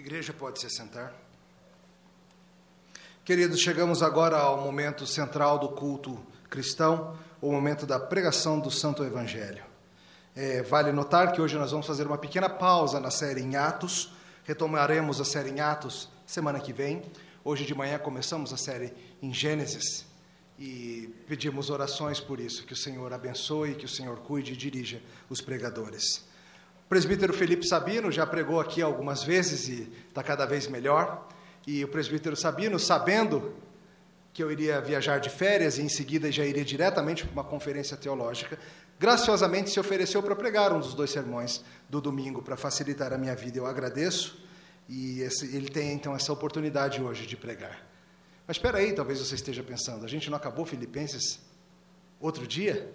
Igreja pode se sentar. Queridos, chegamos agora ao momento central do culto cristão, o momento da pregação do Santo Evangelho. É, vale notar que hoje nós vamos fazer uma pequena pausa na série em Atos, retomaremos a série em Atos semana que vem. Hoje de manhã começamos a série em Gênesis e pedimos orações por isso, que o Senhor abençoe, que o Senhor cuide e dirija os pregadores. Presbítero Felipe Sabino já pregou aqui algumas vezes e está cada vez melhor. E o presbítero Sabino, sabendo que eu iria viajar de férias e em seguida já iria diretamente para uma conferência teológica, graciosamente se ofereceu para pregar um dos dois sermões do domingo para facilitar a minha vida. Eu agradeço e esse, ele tem então essa oportunidade hoje de pregar. Mas espera aí, talvez você esteja pensando, a gente não acabou Filipenses outro dia?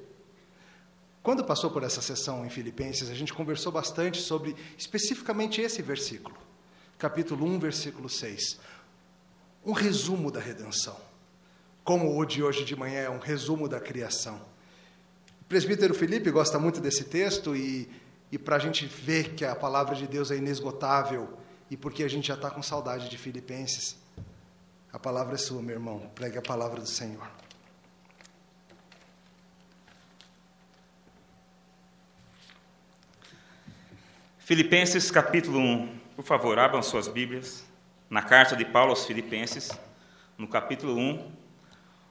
Quando passou por essa sessão em Filipenses, a gente conversou bastante sobre especificamente esse versículo, capítulo 1, versículo 6. Um resumo da redenção. Como o de hoje de manhã é um resumo da criação. O presbítero Felipe gosta muito desse texto e, e para a gente ver que a palavra de Deus é inesgotável e porque a gente já está com saudade de Filipenses, a palavra é sua, meu irmão. Pregue a palavra do Senhor. Filipenses capítulo 1. Por favor, abram suas Bíblias. Na carta de Paulo aos Filipenses, no capítulo 1.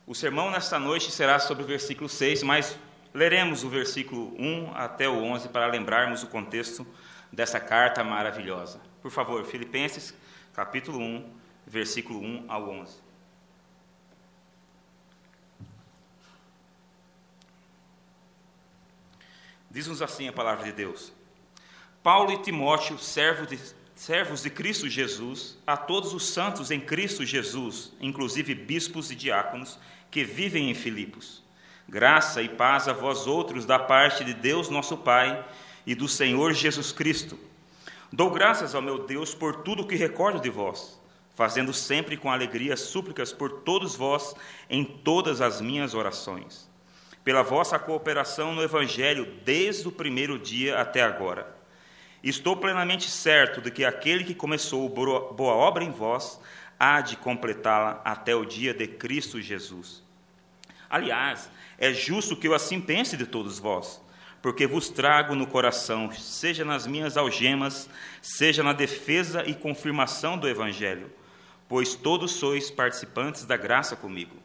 O sermão nesta noite será sobre o versículo 6, mas Leremos o versículo 1 até o 11 para lembrarmos o contexto dessa carta maravilhosa. Por favor, Filipenses, capítulo 1, versículo 1 ao 11. Diz-nos assim a palavra de Deus: Paulo e Timóteo, servos de, servos de Cristo Jesus, a todos os santos em Cristo Jesus, inclusive bispos e diáconos, que vivem em Filipos Graça e paz a vós outros da parte de Deus nosso Pai e do Senhor Jesus Cristo. Dou graças ao meu Deus por tudo o que recordo de vós, fazendo sempre com alegria súplicas por todos vós em todas as minhas orações, pela vossa cooperação no Evangelho desde o primeiro dia até agora. Estou plenamente certo de que aquele que começou boa obra em vós há de completá-la até o dia de Cristo Jesus. Aliás, é justo que eu assim pense de todos vós, porque vos trago no coração, seja nas minhas algemas, seja na defesa e confirmação do Evangelho, pois todos sois participantes da graça comigo.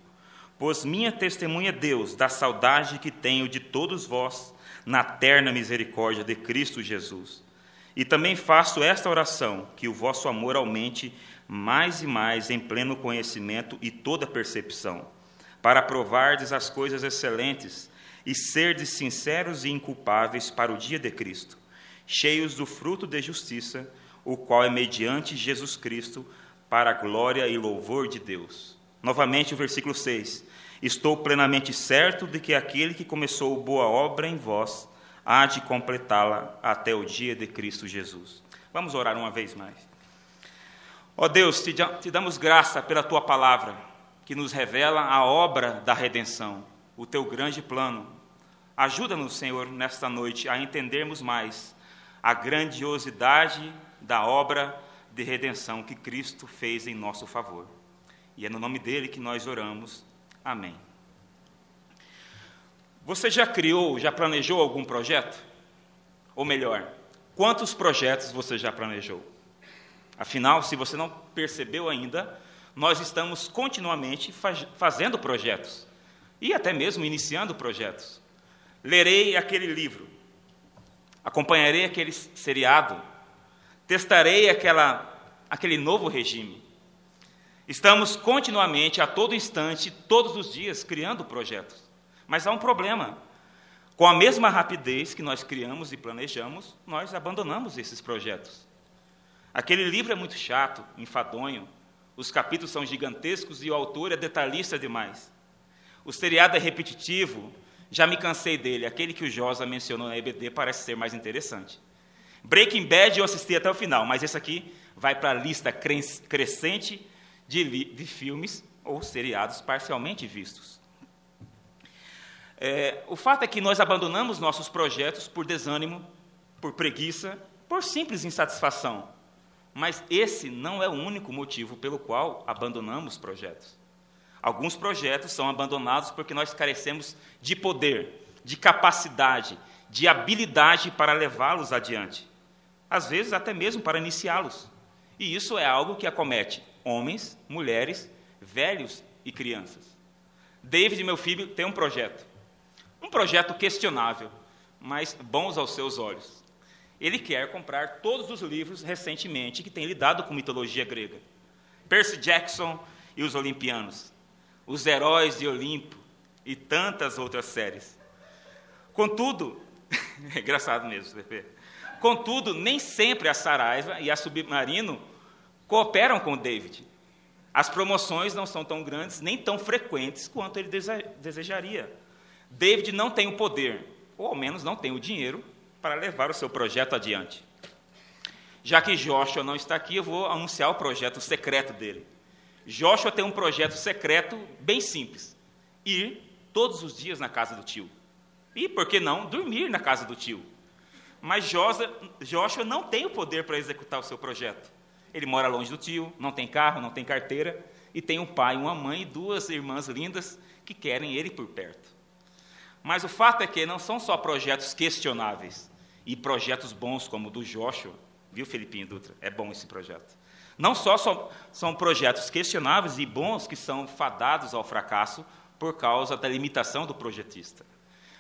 Pois minha testemunha é Deus da saudade que tenho de todos vós na terna misericórdia de Cristo Jesus. E também faço esta oração, que o vosso amor aumente mais e mais em pleno conhecimento e toda percepção para provardes as coisas excelentes e serdes sinceros e inculpáveis para o dia de Cristo, cheios do fruto de justiça, o qual é mediante Jesus Cristo, para a glória e louvor de Deus. Novamente o versículo 6. Estou plenamente certo de que aquele que começou boa obra em vós há de completá-la até o dia de Cristo Jesus. Vamos orar uma vez mais. Ó Deus, te, te damos graça pela tua palavra que nos revela a obra da redenção, o teu grande plano. Ajuda-nos, Senhor, nesta noite a entendermos mais a grandiosidade da obra de redenção que Cristo fez em nosso favor. E é no nome dele que nós oramos. Amém. Você já criou, já planejou algum projeto? Ou melhor, quantos projetos você já planejou? Afinal, se você não percebeu ainda, nós estamos continuamente faz, fazendo projetos e até mesmo iniciando projetos. Lerei aquele livro, acompanharei aquele seriado, testarei aquela, aquele novo regime. Estamos continuamente, a todo instante, todos os dias, criando projetos. Mas há um problema. Com a mesma rapidez que nós criamos e planejamos, nós abandonamos esses projetos. Aquele livro é muito chato, enfadonho, os capítulos são gigantescos e o autor é detalhista demais. O seriado é repetitivo, já me cansei dele. Aquele que o Josa mencionou na EBD parece ser mais interessante. Breaking Bad eu assisti até o final, mas esse aqui vai para a lista crescente de, de, filmes ou seriados parcialmente vistos. É, o fato é que nós abandonamos nossos projetos por desânimo, por preguiça, por simples insatisfação. Mas esse não é o único motivo pelo qual abandonamos projetos. Alguns projetos são abandonados porque nós carecemos de poder, de capacidade, de habilidade para levá-los adiante. Às vezes, até mesmo para iniciá-los. E isso é algo que acomete homens, mulheres, velhos e crianças. David, meu filho, tem um projeto. Um projeto questionável, mas bons aos seus olhos. Ele quer comprar todos os livros recentemente que têm lidado com mitologia grega. Percy Jackson e os Olimpianos, Os Heróis de Olimpo e tantas outras séries. Contudo, é engraçado mesmo, CP. Contudo, nem sempre a Saraiva e a Submarino cooperam com o David. As promoções não são tão grandes nem tão frequentes quanto ele desejaria. David não tem o poder, ou ao menos não tem o dinheiro, para levar o seu projeto adiante. Já que Joshua não está aqui, eu vou anunciar o projeto secreto dele. Joshua tem um projeto secreto bem simples: ir todos os dias na casa do tio. E, por que não, dormir na casa do tio. Mas Joshua não tem o poder para executar o seu projeto. Ele mora longe do tio, não tem carro, não tem carteira, e tem um pai, uma mãe e duas irmãs lindas que querem ele por perto. Mas o fato é que não são só projetos questionáveis e projetos bons como o do Joshua, viu, Felipinho Dutra? É bom esse projeto. Não só são projetos questionáveis e bons que são fadados ao fracasso por causa da limitação do projetista.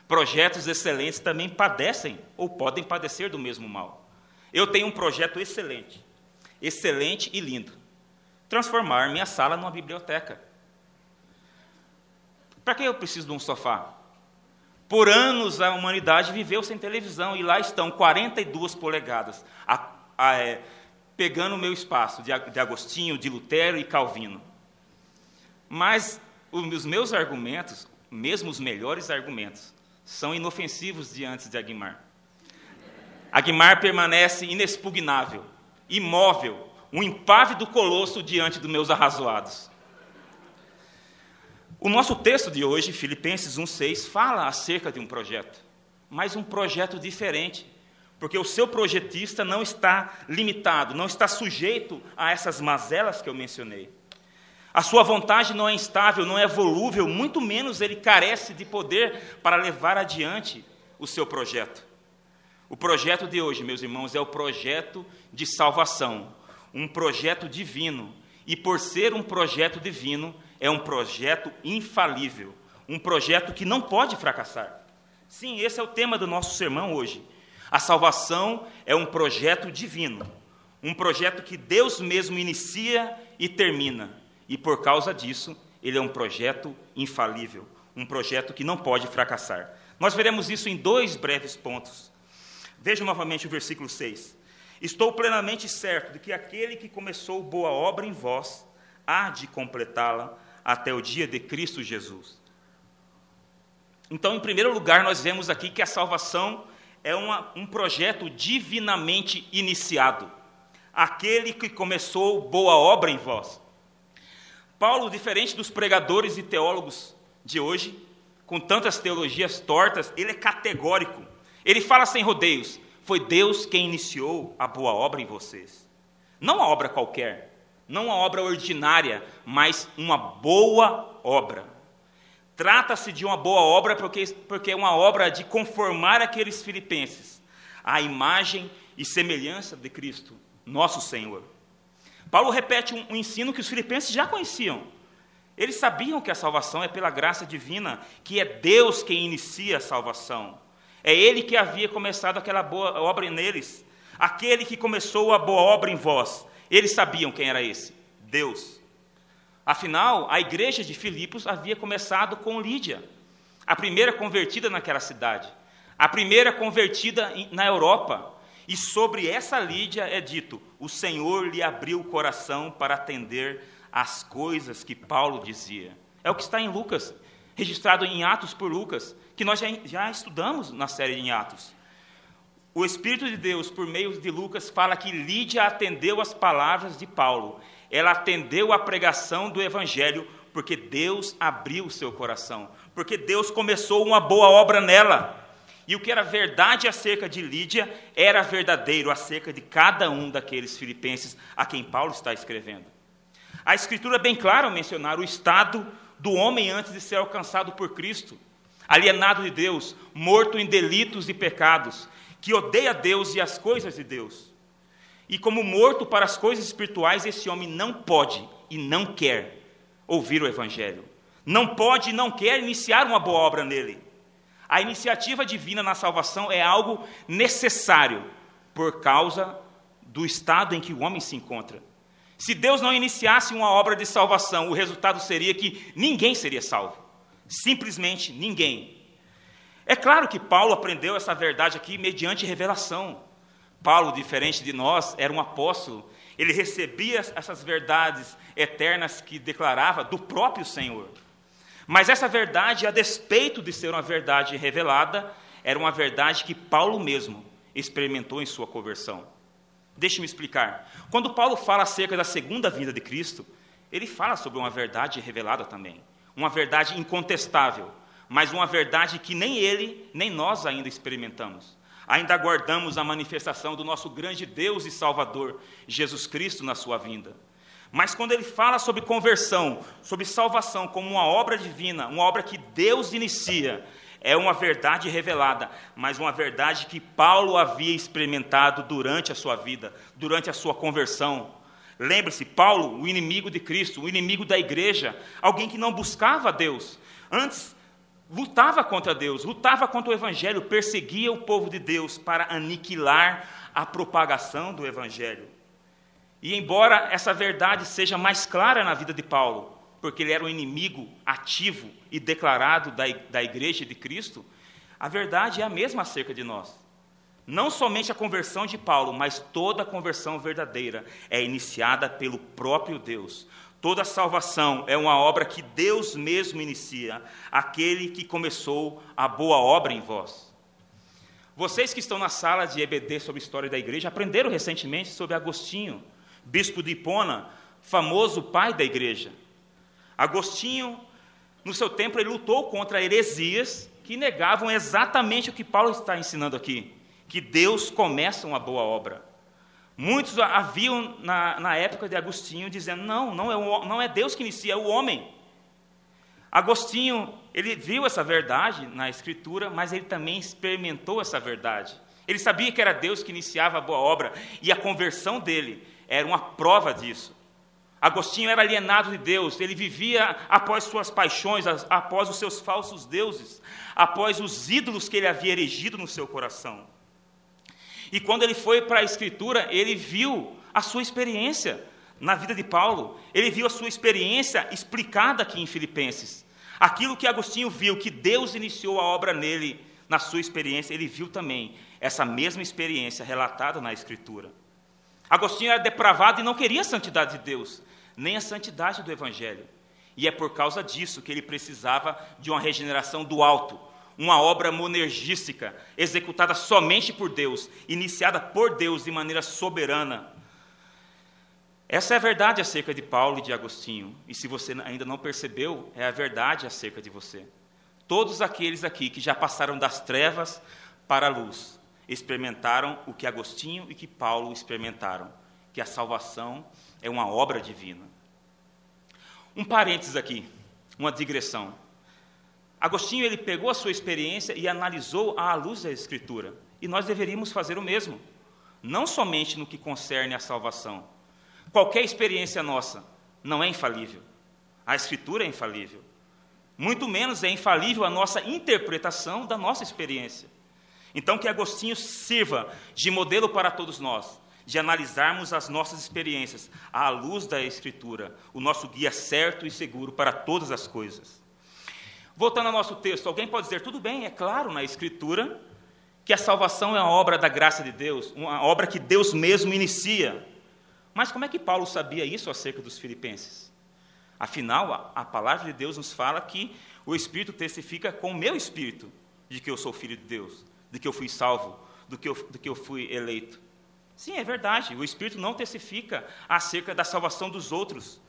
Projetos excelentes também padecem ou podem padecer do mesmo mal. Eu tenho um projeto excelente, excelente e lindo. Transformar minha sala numa biblioteca. Para que eu preciso de um sofá? Por anos a humanidade viveu sem televisão e lá estão 42 polegadas, a, a, é, pegando o meu espaço de, de Agostinho, de Lutero e Calvino. Mas os meus argumentos, mesmo os melhores argumentos, são inofensivos diante de Aguimar. Aguimar permanece inexpugnável, imóvel, um impávido colosso diante dos meus arrazoados. O nosso texto de hoje, Filipenses 1,6, fala acerca de um projeto, mas um projeto diferente, porque o seu projetista não está limitado, não está sujeito a essas mazelas que eu mencionei. A sua vontade não é instável, não é volúvel, muito menos ele carece de poder para levar adiante o seu projeto. O projeto de hoje, meus irmãos, é o projeto de salvação, um projeto divino. E por ser um projeto divino, é um projeto infalível, um projeto que não pode fracassar. Sim, esse é o tema do nosso sermão hoje. A salvação é um projeto divino, um projeto que Deus mesmo inicia e termina. E por causa disso, ele é um projeto infalível, um projeto que não pode fracassar. Nós veremos isso em dois breves pontos. Veja novamente o versículo 6. Estou plenamente certo de que aquele que começou boa obra em vós há de completá-la até o dia de Cristo Jesus. Então, em primeiro lugar, nós vemos aqui que a salvação é uma, um projeto divinamente iniciado. Aquele que começou boa obra em vós. Paulo, diferente dos pregadores e teólogos de hoje, com tantas teologias tortas, ele é categórico. Ele fala sem rodeios: foi Deus quem iniciou a boa obra em vocês. Não uma obra qualquer, não uma obra ordinária, mas uma boa obra. Trata-se de uma boa obra porque, porque é uma obra de conformar aqueles filipenses à imagem e semelhança de Cristo, nosso Senhor. Paulo repete um, um ensino que os filipenses já conheciam. Eles sabiam que a salvação é pela graça divina, que é Deus quem inicia a salvação. É Ele que havia começado aquela boa obra neles. Aquele que começou a boa obra em vós. Eles sabiam quem era esse: Deus. Afinal, a igreja de Filipos havia começado com Lídia, a primeira convertida naquela cidade, a primeira convertida na Europa. E sobre essa Lídia é dito: o Senhor lhe abriu o coração para atender às coisas que Paulo dizia. É o que está em Lucas, registrado em Atos por Lucas, que nós já, já estudamos na série em Atos. O Espírito de Deus, por meio de Lucas, fala que Lídia atendeu as palavras de Paulo. Ela atendeu a pregação do Evangelho, porque Deus abriu o seu coração, porque Deus começou uma boa obra nela. E o que era verdade acerca de Lídia era verdadeiro acerca de cada um daqueles filipenses a quem Paulo está escrevendo. A Escritura é bem clara ao mencionar o estado do homem antes de ser alcançado por Cristo, alienado de Deus, morto em delitos e pecados, que odeia Deus e as coisas de Deus. E como morto para as coisas espirituais, esse homem não pode e não quer ouvir o Evangelho. Não pode e não quer iniciar uma boa obra nele. A iniciativa divina na salvação é algo necessário por causa do estado em que o homem se encontra. Se Deus não iniciasse uma obra de salvação, o resultado seria que ninguém seria salvo. Simplesmente ninguém. É claro que Paulo aprendeu essa verdade aqui mediante revelação. Paulo, diferente de nós, era um apóstolo. Ele recebia essas verdades eternas que declarava do próprio Senhor. Mas essa verdade, a despeito de ser uma verdade revelada, era uma verdade que Paulo mesmo experimentou em sua conversão. Deixe-me explicar. Quando Paulo fala acerca da segunda vinda de Cristo, ele fala sobre uma verdade revelada também. Uma verdade incontestável, mas uma verdade que nem ele, nem nós ainda experimentamos. Ainda aguardamos a manifestação do nosso grande Deus e Salvador, Jesus Cristo, na sua vinda. Mas quando ele fala sobre conversão, sobre salvação como uma obra divina, uma obra que Deus inicia, é uma verdade revelada, mas uma verdade que Paulo havia experimentado durante a sua vida, durante a sua conversão. Lembre-se, Paulo, o inimigo de Cristo, o inimigo da igreja, alguém que não buscava Deus, antes lutava contra Deus, lutava contra o evangelho, perseguia o povo de Deus para aniquilar a propagação do evangelho. E embora essa verdade seja mais clara na vida de Paulo, porque ele era um inimigo ativo e declarado da, da igreja de Cristo, a verdade é a mesma acerca de nós. Não somente a conversão de Paulo, mas toda a conversão verdadeira é iniciada pelo próprio Deus. Toda salvação é uma obra que Deus mesmo inicia, aquele que começou a boa obra em vós. Vocês que estão na sala de EBD sobre história da igreja aprenderam recentemente sobre Agostinho, bispo de Hipona, famoso pai da igreja. Agostinho, no seu tempo, ele lutou contra heresias que negavam exatamente o que Paulo está ensinando aqui, que Deus começa uma boa obra. Muitos haviam, na, na época de Agostinho, dizendo: não, não é, o, não é Deus que inicia, é o homem. Agostinho, ele viu essa verdade na Escritura, mas ele também experimentou essa verdade. Ele sabia que era Deus que iniciava a boa obra, e a conversão dele era uma prova disso. Agostinho era alienado de Deus, ele vivia após suas paixões, após os seus falsos deuses, após os ídolos que ele havia erigido no seu coração. E quando ele foi para a Escritura, ele viu a sua experiência na vida de Paulo, ele viu a sua experiência explicada aqui em Filipenses. Aquilo que Agostinho viu, que Deus iniciou a obra nele, na sua experiência, ele viu também essa mesma experiência relatada na Escritura. Agostinho era depravado e não queria a santidade de Deus, nem a santidade do Evangelho. E é por causa disso que ele precisava de uma regeneração do alto, uma obra monergística, executada somente por Deus, iniciada por Deus de maneira soberana. Essa é a verdade acerca de Paulo e de Agostinho, e se você ainda não percebeu, é a verdade acerca de você. Todos aqueles aqui que já passaram das trevas para a luz, experimentaram o que Agostinho e que Paulo experimentaram, que a salvação é uma obra divina. Um parênteses aqui, uma digressão. Agostinho ele pegou a sua experiência e analisou à luz da Escritura, e nós deveríamos fazer o mesmo, não somente no que concerne à salvação. Qualquer experiência nossa não é infalível. A Escritura é infalível. Muito menos é infalível a nossa interpretação da nossa experiência. Então, que Agostinho sirva de modelo para todos nós, de analisarmos as nossas experiências à luz da Escritura, o nosso guia certo e seguro para todas as coisas. Voltando ao nosso texto, alguém pode dizer, tudo bem, é claro na Escritura que a salvação é uma obra da graça de Deus, uma obra que Deus mesmo inicia. Mas como é que Paulo sabia isso acerca dos filipenses? Afinal, a, a palavra de Deus nos fala que o Espírito testifica com o meu espírito de que eu sou filho de Deus de que eu fui salvo, do que eu, do que eu fui eleito. Sim, é verdade, o Espírito não testifica acerca da salvação dos outros.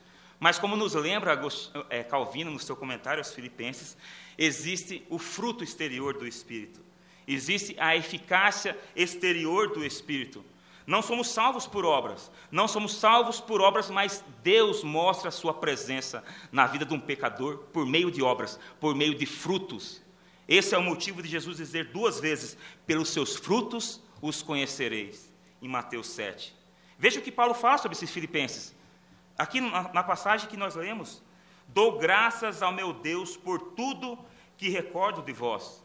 Mas, como nos lembra é, Calvino no seu comentário aos Filipenses, existe o fruto exterior do Espírito. existe a eficácia exterior do Espírito. Não somos salvos por obras, não somos salvos por obras, mas Deus mostra a sua presença na vida de um pecador por meio de obras, por meio de frutos. Esse é o motivo de Jesus dizer duas vezes: pelos seus frutos os conhecereis, em Mateus 7. Veja o que Paulo fala sobre esses filipenses. Aqui na, na passagem que nós lemos, dou graças ao meu Deus por tudo que recordo de vós,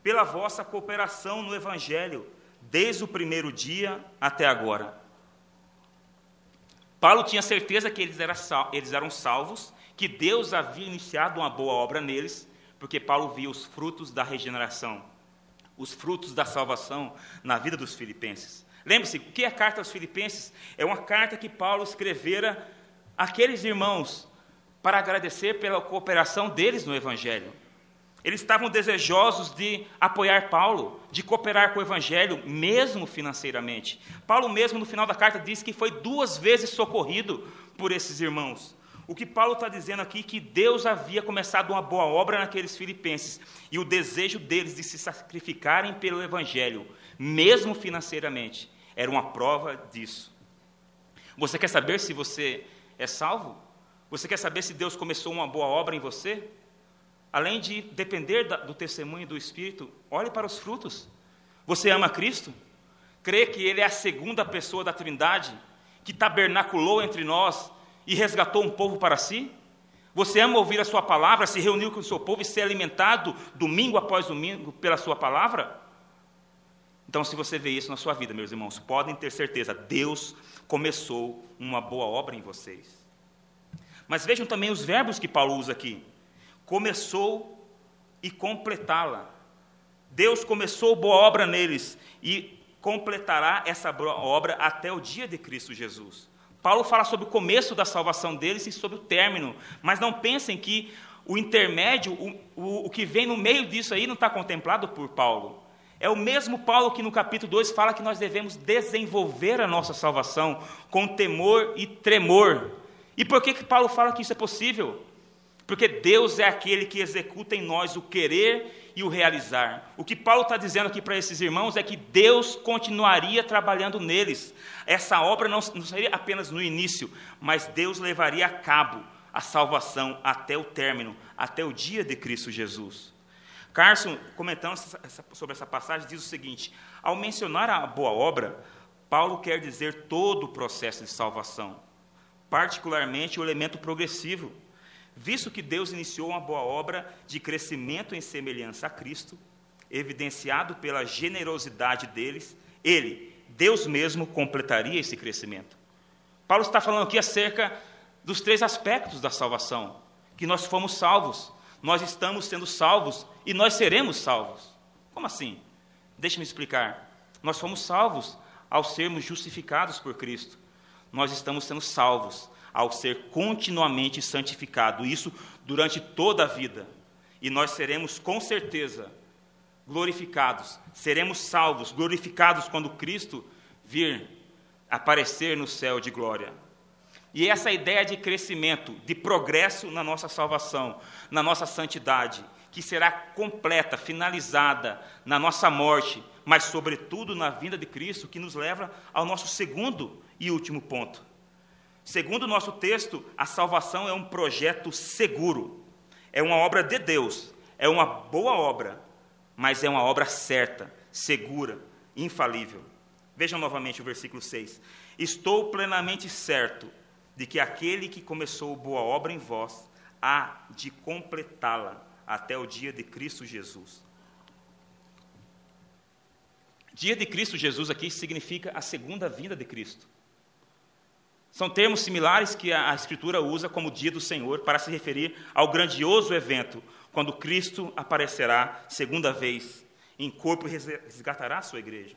pela vossa cooperação no Evangelho desde o primeiro dia até agora. Paulo tinha certeza que eles eram salvos, que Deus havia iniciado uma boa obra neles, porque Paulo via os frutos da regeneração, os frutos da salvação na vida dos filipenses. Lembre-se, o que é a carta aos filipenses? É uma carta que Paulo escrevera àqueles irmãos para agradecer pela cooperação deles no Evangelho. Eles estavam desejosos de apoiar Paulo, de cooperar com o Evangelho, mesmo financeiramente. Paulo, mesmo no final da carta, diz que foi duas vezes socorrido por esses irmãos. O que Paulo está dizendo aqui é que Deus havia começado uma boa obra naqueles filipenses e o desejo deles de se sacrificarem pelo Evangelho, mesmo financeiramente, era uma prova disso. Você quer saber se você é salvo? Você quer saber se Deus começou uma boa obra em você? além de depender do testemunho do Espírito, olhe para os frutos. Você ama Cristo? Crê que Ele é a segunda pessoa da Trindade, que tabernaculou entre nós e resgatou um povo para si? Você ama ouvir a Sua palavra, se reuniu com o seu povo e ser alimentado domingo após domingo pela Sua palavra? Então, se você vê isso na sua vida, meus irmãos, podem ter certeza, Deus começou uma boa obra em vocês. Mas vejam também os verbos que Paulo usa aqui começou e completá-la. Deus começou boa obra neles e completará essa obra até o dia de Cristo Jesus. Paulo fala sobre o começo da salvação deles e sobre o término, mas não pensem que o intermédio, o, o, o que vem no meio disso aí, não está contemplado por Paulo. É o mesmo Paulo que no capítulo 2 fala que nós devemos desenvolver a nossa salvação com temor e tremor. E por que, que Paulo fala que isso é possível? Porque Deus é aquele que executa em nós o querer e o realizar. O que Paulo está dizendo aqui para esses irmãos é que Deus continuaria trabalhando neles. Essa obra não, não seria apenas no início, mas Deus levaria a cabo a salvação até o término, até o dia de Cristo Jesus. Carson, comentando sobre essa passagem, diz o seguinte: ao mencionar a boa obra, Paulo quer dizer todo o processo de salvação, particularmente o elemento progressivo visto que Deus iniciou uma boa obra de crescimento em semelhança a Cristo, evidenciado pela generosidade deles, ele, Deus mesmo, completaria esse crescimento. Paulo está falando aqui acerca dos três aspectos da salvação: que nós fomos salvos, nós estamos sendo salvos e nós seremos salvos. Como assim? Deixe-me explicar. Nós fomos salvos ao sermos justificados por Cristo. Nós estamos sendo salvos ao ser continuamente santificado, isso durante toda a vida. E nós seremos com certeza glorificados, seremos salvos, glorificados quando Cristo vir aparecer no céu de glória. E essa ideia de crescimento, de progresso na nossa salvação, na nossa santidade, que será completa, finalizada na nossa morte, mas sobretudo na vinda de Cristo, que nos leva ao nosso segundo e último ponto. Segundo o nosso texto, a salvação é um projeto seguro, é uma obra de Deus, é uma boa obra, mas é uma obra certa, segura, infalível. Vejam novamente o versículo 6. Estou plenamente certo de que aquele que começou boa obra em vós há de completá-la até o dia de Cristo Jesus. Dia de Cristo Jesus aqui significa a segunda vinda de Cristo. São termos similares que a Escritura usa como dia do Senhor para se referir ao grandioso evento, quando Cristo aparecerá segunda vez em corpo e resgatará a sua igreja.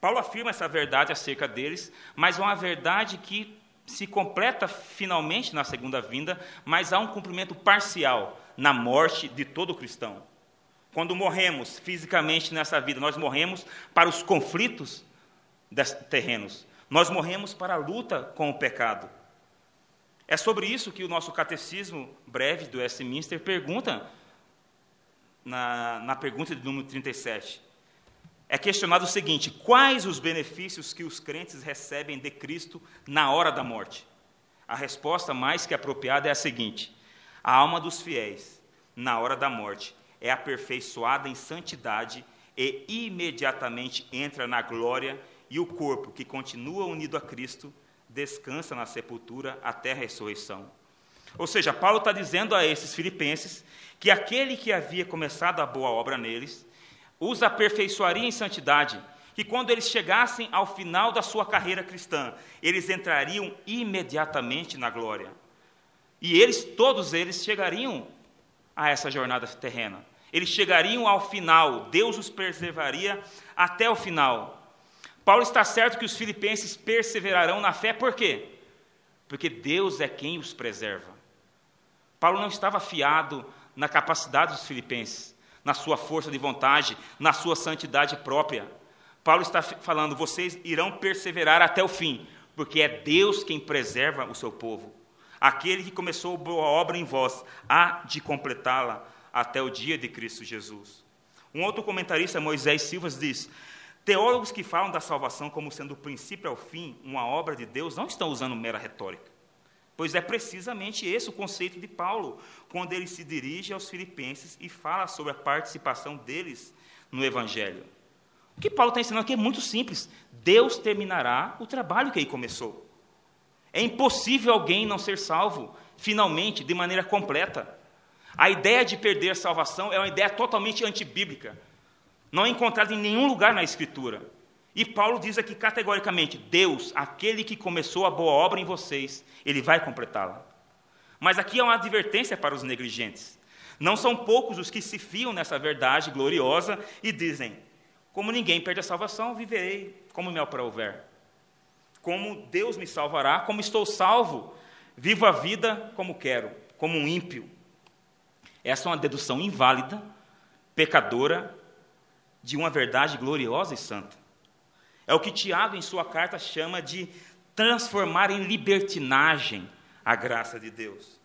Paulo afirma essa verdade acerca deles, mas é uma verdade que se completa finalmente na segunda vinda, mas há um cumprimento parcial na morte de todo cristão. Quando morremos fisicamente nessa vida, nós morremos para os conflitos terrenos, nós morremos para a luta com o pecado. É sobre isso que o nosso catecismo breve do Westminster pergunta, na, na pergunta de número 37. É questionado o seguinte: quais os benefícios que os crentes recebem de Cristo na hora da morte? A resposta mais que apropriada é a seguinte: a alma dos fiéis, na hora da morte, é aperfeiçoada em santidade e imediatamente entra na glória, e o corpo, que continua unido a Cristo, descansa na sepultura até a ressurreição. Ou seja, Paulo está dizendo a esses filipenses que aquele que havia começado a boa obra neles os aperfeiçoaria em santidade, que quando eles chegassem ao final da sua carreira cristã, eles entrariam imediatamente na glória. E eles, todos eles, chegariam a essa jornada terrena. Eles chegariam ao final, Deus os preservaria até o final. Paulo está certo que os filipenses perseverarão na fé, por quê? Porque Deus é quem os preserva. Paulo não estava fiado na capacidade dos filipenses, na sua força de vontade, na sua santidade própria. Paulo está falando: vocês irão perseverar até o fim, porque é Deus quem preserva o seu povo. Aquele que começou boa obra em vós, há de completá-la até o dia de Cristo Jesus. Um outro comentarista, Moisés Silvas, diz: Teólogos que falam da salvação como sendo o princípio ao fim, uma obra de Deus, não estão usando mera retórica. Pois é precisamente esse o conceito de Paulo, quando ele se dirige aos filipenses e fala sobre a participação deles no Evangelho. O que Paulo está ensinando aqui é muito simples: Deus terminará o trabalho que ele começou. É impossível alguém não ser salvo, finalmente, de maneira completa. A ideia de perder a salvação é uma ideia totalmente antibíblica. Não é encontrada em nenhum lugar na Escritura. E Paulo diz aqui categoricamente: Deus, aquele que começou a boa obra em vocês, ele vai completá-la. Mas aqui é uma advertência para os negligentes. Não são poucos os que se fiam nessa verdade gloriosa e dizem: Como ninguém perde a salvação, viverei como me houver. Como Deus me salvará, como estou salvo, vivo a vida como quero, como um ímpio. Essa é uma dedução inválida, pecadora, de uma verdade gloriosa e santa. É o que Tiago, em sua carta, chama de transformar em libertinagem a graça de Deus.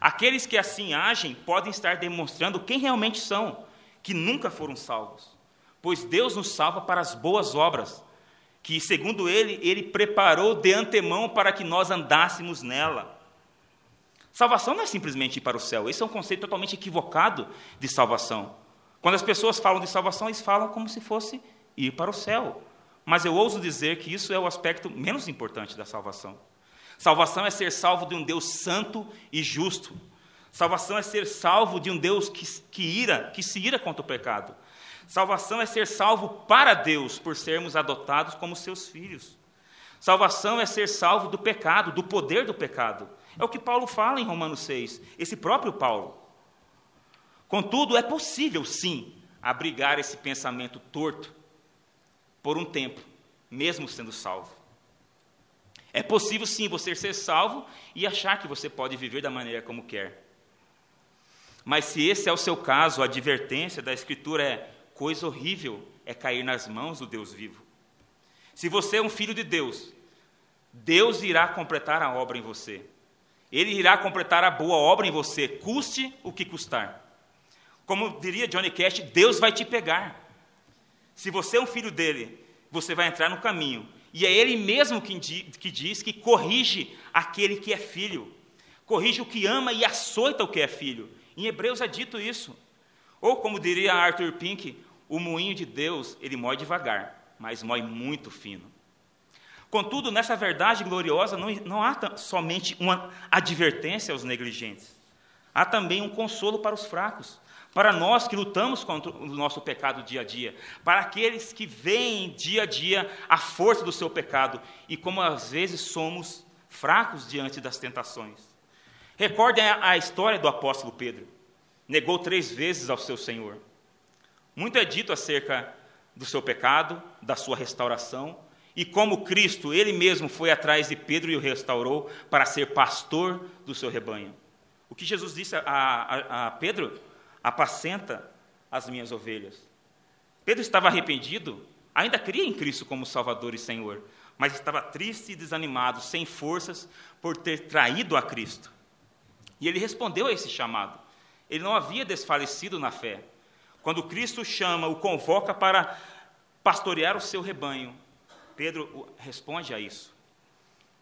Aqueles que assim agem podem estar demonstrando quem realmente são, que nunca foram salvos. Pois Deus nos salva para as boas obras, que, segundo Ele, Ele preparou de antemão para que nós andássemos nela. Salvação não é simplesmente ir para o céu, esse é um conceito totalmente equivocado de salvação. Quando as pessoas falam de salvação, eles falam como se fosse ir para o céu. Mas eu ouso dizer que isso é o aspecto menos importante da salvação. Salvação é ser salvo de um Deus santo e justo. Salvação é ser salvo de um Deus que, que ira, que se ira contra o pecado. Salvação é ser salvo para Deus por sermos adotados como seus filhos. Salvação é ser salvo do pecado, do poder do pecado. É o que Paulo fala em Romanos 6, esse próprio Paulo. Contudo, é possível, sim, abrigar esse pensamento torto por um tempo, mesmo sendo salvo. É possível sim você ser salvo e achar que você pode viver da maneira como quer. Mas se esse é o seu caso, a advertência da Escritura é: coisa horrível é cair nas mãos do Deus vivo. Se você é um filho de Deus, Deus irá completar a obra em você. Ele irá completar a boa obra em você, custe o que custar. Como diria Johnny Cash, Deus vai te pegar. Se você é um filho dele, você vai entrar no caminho. E é ele mesmo que, diz que corrige aquele que é filho. Corrige o que ama e açoita o que é filho. Em Hebreus é dito isso. Ou como diria Arthur Pink, o moinho de Deus, ele mói devagar, mas mói muito fino. Contudo, nessa verdade gloriosa, não, não há somente uma advertência aos negligentes. Há também um consolo para os fracos para nós que lutamos contra o nosso pecado dia a dia, para aqueles que veem dia a dia a força do seu pecado e como às vezes somos fracos diante das tentações. Recordem a, história do apóstolo Pedro. Negou três vezes ao seu Senhor. Muito é dito acerca do seu pecado, da sua restauração, e como Cristo, ele mesmo foi atrás de Pedro e o restaurou para ser pastor do seu rebanho. O que Jesus disse a, a, a Pedro apacenta as minhas ovelhas. Pedro estava arrependido, ainda cria em Cristo como Salvador e Senhor, mas estava triste e desanimado, sem forças, por ter traído a Cristo. E ele respondeu a esse chamado. Ele não havia desfalecido na fé. Quando Cristo chama, o convoca para pastorear o seu rebanho. Pedro responde a isso.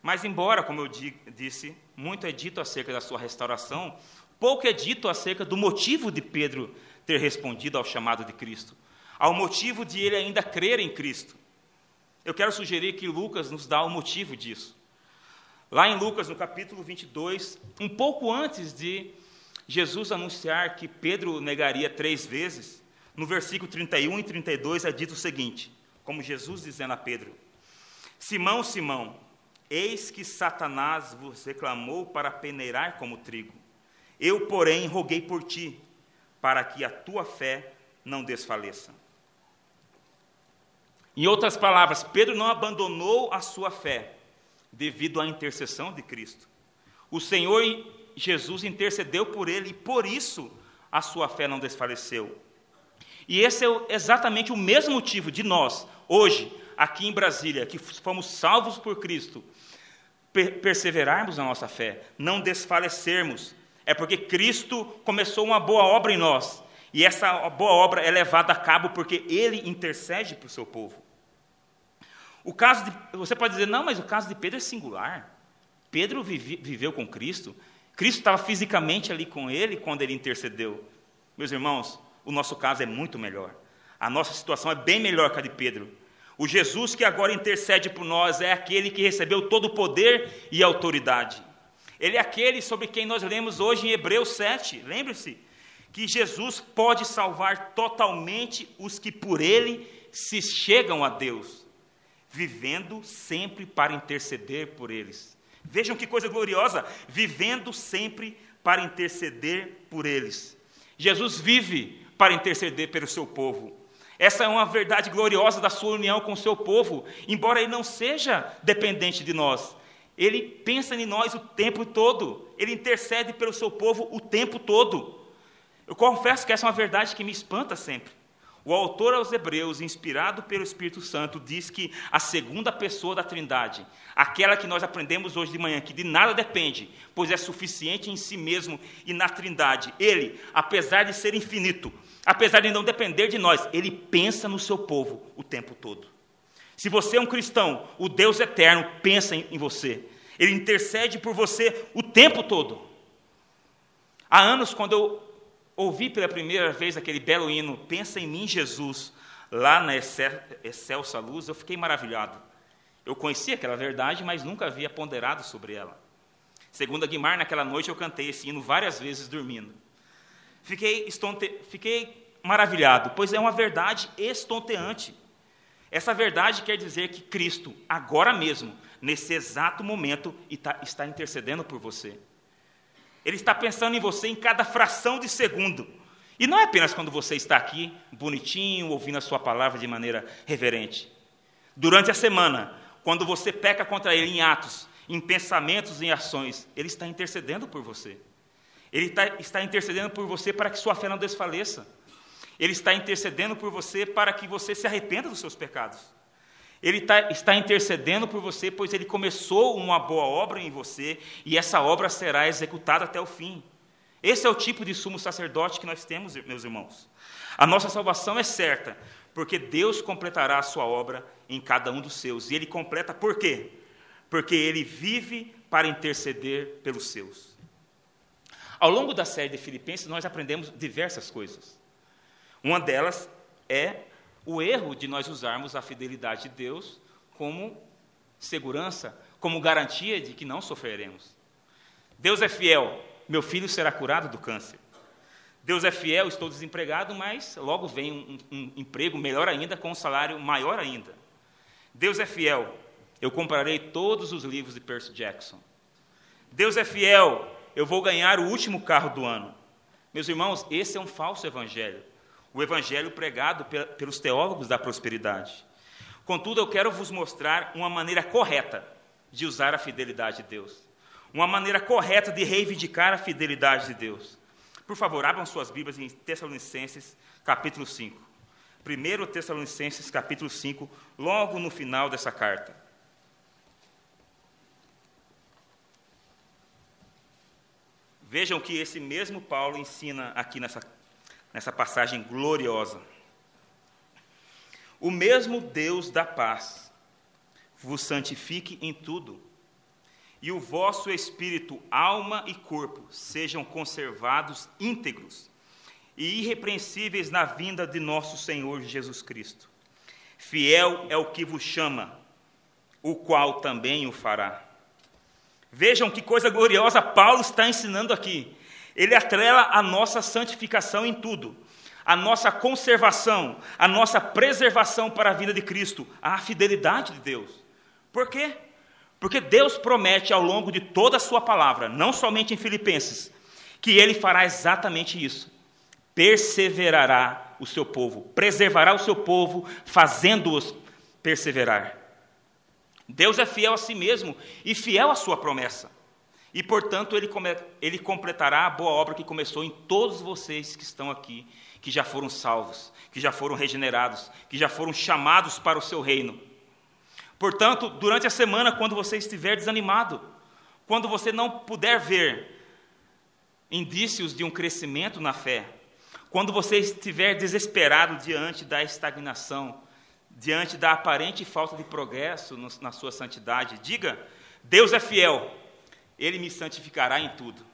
Mas, embora, como eu disse, muito é dito acerca da sua restauração, pouco é dito acerca do motivo de Pedro ter respondido ao chamado de Cristo, ao motivo de ele ainda crer em Cristo. Eu quero sugerir que Lucas nos dá o motivo disso. Lá em Lucas, no capítulo 22, um pouco antes de Jesus anunciar que Pedro negaria três vezes, no versículo 31 e 32 é dito o seguinte, como Jesus dizendo a Pedro: Simão, Simão, eis que Satanás vos reclamou para peneirar como trigo. Eu, porém, roguei por ti, para que a tua fé não desfaleça. Em outras palavras, Pedro não abandonou a sua fé devido à intercessão de Cristo. O Senhor Jesus intercedeu por ele e por isso a sua fé não desfaleceu. E esse é exatamente o mesmo motivo de nós, hoje, aqui em Brasília, que fomos salvos por Cristo, perseverarmos na nossa fé, não desfalecermos. É porque Cristo começou uma boa obra em nós. E essa boa obra é levada a cabo porque Ele intercede para o seu povo. O caso de, você pode dizer, não, mas o caso de Pedro é singular. Pedro vive, viveu com Cristo. Cristo estava fisicamente ali com ele quando ele intercedeu. Meus irmãos, o nosso caso é muito melhor. A nossa situação é bem melhor que a de Pedro. O Jesus que agora intercede por nós é aquele que recebeu todo o poder e autoridade. Ele é aquele sobre quem nós lemos hoje em Hebreus 7. Lembre-se que Jesus pode salvar totalmente os que por ele se chegam a Deus vivendo sempre para interceder por eles. Vejam que coisa gloriosa, vivendo sempre para interceder por eles. Jesus vive para interceder pelo seu povo. Essa é uma verdade gloriosa da sua união com o seu povo, embora ele não seja dependente de nós. Ele pensa em nós o tempo todo, ele intercede pelo seu povo o tempo todo. Eu confesso que essa é uma verdade que me espanta sempre. O autor aos Hebreus, inspirado pelo Espírito Santo, diz que a segunda pessoa da Trindade, aquela que nós aprendemos hoje de manhã, que de nada depende, pois é suficiente em si mesmo e na Trindade, ele, apesar de ser infinito, apesar de não depender de nós, ele pensa no seu povo o tempo todo. Se você é um cristão, o Deus eterno pensa em você, ele intercede por você o tempo todo. Há anos, quando eu ouvi pela primeira vez aquele belo hino, Pensa em mim, Jesus, lá na Excelsa Luz, eu fiquei maravilhado. Eu conhecia aquela verdade, mas nunca havia ponderado sobre ela. Segundo a Guimar, naquela noite eu cantei esse hino várias vezes dormindo. Fiquei, estonte... Fiquei maravilhado, pois é uma verdade estonteante. Essa verdade quer dizer que Cristo, agora mesmo, nesse exato momento, está intercedendo por você. Ele está pensando em você em cada fração de segundo. E não é apenas quando você está aqui, bonitinho, ouvindo a sua palavra de maneira reverente. Durante a semana, quando você peca contra ele em atos, em pensamentos, em ações, ele está intercedendo por você. Ele está, está intercedendo por você para que sua fé não desfaleça. Ele está intercedendo por você para que você se arrependa dos seus pecados. Ele tá, está intercedendo por você, pois ele começou uma boa obra em você e essa obra será executada até o fim. Esse é o tipo de sumo sacerdote que nós temos, meus irmãos. A nossa salvação é certa, porque Deus completará a sua obra em cada um dos seus. E ele completa por quê? Porque ele vive para interceder pelos seus. Ao longo da série de Filipenses, nós aprendemos diversas coisas. Uma delas é o erro de nós usarmos a fidelidade de Deus como segurança, como garantia de que não sofreremos. Deus é fiel, meu filho será curado do câncer. Deus é fiel, estou desempregado, mas logo vem um, um, emprego melhor ainda, com um salário maior ainda. Deus é fiel, eu comprarei todos os livros de Percy Jackson. Deus é fiel, eu vou ganhar o último carro do ano. Meus irmãos, esse é um falso evangelho o evangelho pregado pelos teólogos da prosperidade. Contudo, eu quero vos mostrar uma maneira correta de usar a fidelidade de Deus, uma maneira correta de reivindicar a fidelidade de Deus. Por favor, abram suas Bíblias em Tessalonicenses, capítulo 5. 1 Tessalonicenses, capítulo 5, logo no final dessa carta. Vejam que esse mesmo Paulo ensina aqui nessa nessa passagem gloriosa. O mesmo Deus da paz vos santifique em tudo, e o vosso espírito, alma e corpo sejam conservados íntegros e irrepreensíveis na vinda de nosso Senhor Jesus Cristo. Fiel é o que vos chama, o qual também o fará. Vejam que coisa gloriosa Paulo está ensinando aqui. Ele atrela a nossa santificação em tudo, a nossa conservação, a nossa preservação para a vida de Cristo, a fidelidade de Deus. Por quê? Porque Deus promete ao longo de toda a sua palavra, não somente em Filipenses, que ele fará exatamente isso. Perseverará o seu povo, preservará o seu povo, fazendo-os perseverar. Deus é fiel a si mesmo e fiel à sua promessa. E, portanto, ele, ele completará a boa obra que começou em todos vocês que estão aqui, que já foram salvos, que já foram regenerados, que já foram chamados para o seu reino. Portanto, durante a semana, quando você estiver desanimado, quando você não puder ver indícios de um crescimento na fé, quando você estiver desesperado diante da estagnação, diante da aparente falta de progresso na sua santidade, diga: Deus é fiel ele me santificará em tudo.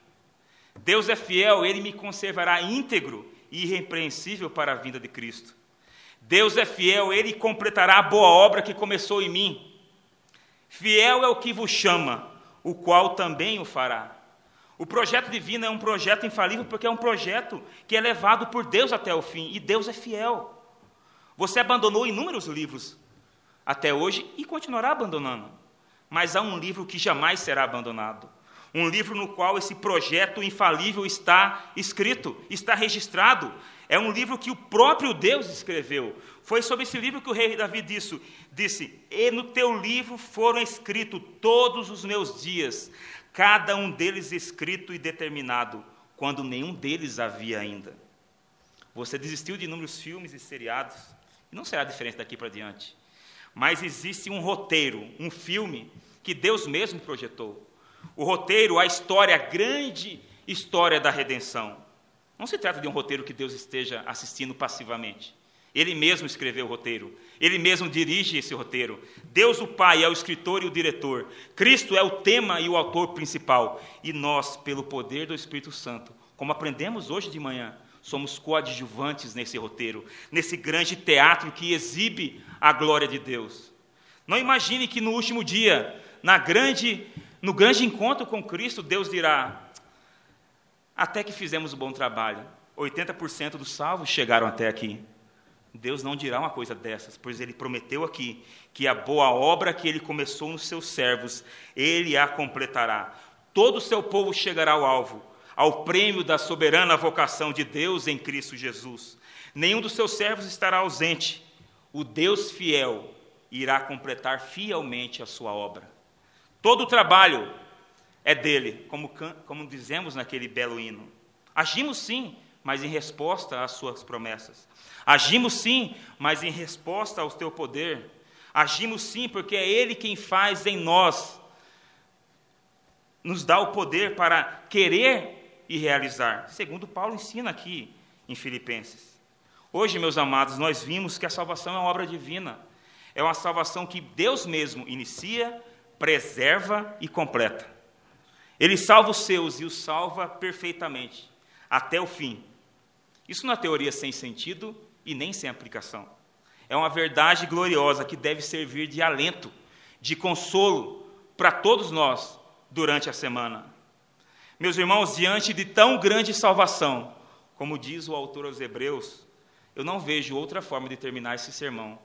Deus é fiel, ele me conservará íntegro e irrepreensível para a vinda de Cristo. Deus é fiel, ele completará a boa obra que começou em mim. Fiel é o que vos chama, o qual também o fará. O projeto divino é um projeto infalível porque é um projeto que é levado por Deus até o fim, e Deus é fiel. Você abandonou inúmeros livros até hoje e continuará abandonando. Mas há um livro que jamais será abandonado um livro no qual esse projeto infalível está escrito, está registrado. É um livro que o próprio Deus escreveu. Foi sobre esse livro que o rei Davi disse, disse: E no teu livro foram escritos todos os meus dias, cada um deles escrito e determinado, quando nenhum deles havia ainda. Você desistiu de inúmeros filmes e seriados, e não será diferente daqui para diante. Mas existe um roteiro, um filme que Deus mesmo projetou. O roteiro, a história, a grande história da redenção. Não se trata de um roteiro que Deus esteja assistindo passivamente. Ele mesmo escreveu o roteiro, ele mesmo dirige esse roteiro. Deus, o Pai, é o escritor e o diretor. Cristo é o tema e o autor principal. E nós, pelo poder do Espírito Santo, como aprendemos hoje de manhã, somos coadjuvantes nesse roteiro, nesse grande teatro que exibe a glória de Deus. Não imagine que no último dia, na grande no grande encontro com Cristo, Deus dirá: até que fizemos um bom trabalho, 80% dos salvos chegaram até aqui. Deus não dirá uma coisa dessas, pois ele prometeu aqui que a boa obra que ele começou nos seus servos, ele a completará. Todo o seu povo chegará ao alvo, ao prêmio da soberana vocação de Deus em Cristo Jesus. Nenhum dos seus servos estará ausente. O Deus fiel irá completar fielmente a sua obra. Todo o trabalho é dele, como, como dizemos naquele belo hino. Agimos sim, mas em resposta às suas promessas. Agimos sim, mas em resposta ao teu poder. Agimos sim, porque é Ele quem faz em nós, nos dá o poder para querer e realizar, segundo Paulo ensina aqui em Filipenses. Hoje, meus amados, nós vimos que a salvação é uma obra divina, é uma salvação que Deus mesmo inicia preserva e completa. Ele salva os seus e os salva perfeitamente, até o fim. Isso é teoria sem sentido e nem sem aplicação. É uma verdade gloriosa que deve servir de alento, de consolo para todos nós durante a semana. Meus irmãos, diante de tão grande salvação, como diz o autor aos Hebreus, eu não vejo outra forma de terminar esse sermão,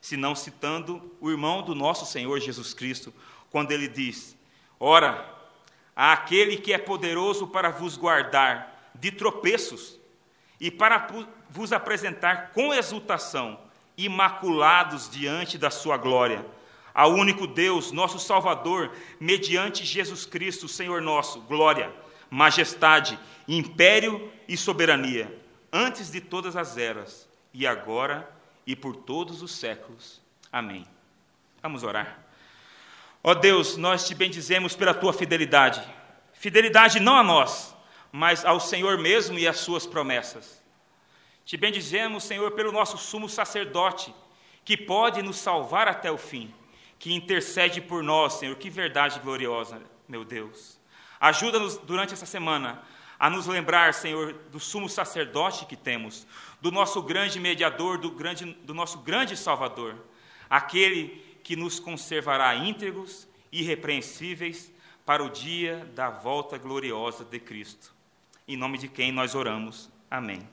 senão citando o irmão do nosso Senhor Jesus Cristo, quando ele diz: Ora, há aquele que é poderoso para vos guardar de tropeços e para vos apresentar com exultação, imaculados diante da sua glória, ao único Deus, nosso Salvador, mediante Jesus Cristo, Senhor nosso, glória, majestade, império e soberania, antes de todas as eras, e agora e por todos os séculos. Amém. Vamos orar. Ó Deus, nós te bendizemos pela tua fidelidade. Fidelidade não a nós, mas ao Senhor mesmo e às suas promessas. Te bendizemos, Senhor, pelo nosso sumo sacerdote, que pode nos salvar até o fim, que intercede por nós, Senhor. Que verdade gloriosa, meu Deus. Ajuda-nos durante essa semana a nos lembrar, Senhor, do sumo sacerdote que temos, do nosso grande mediador, do, grande, do nosso grande Salvador, aquele que nos conservará íntegros, irrepreensíveis, para o dia da volta gloriosa de Cristo. Em nome de quem nós oramos. Amém.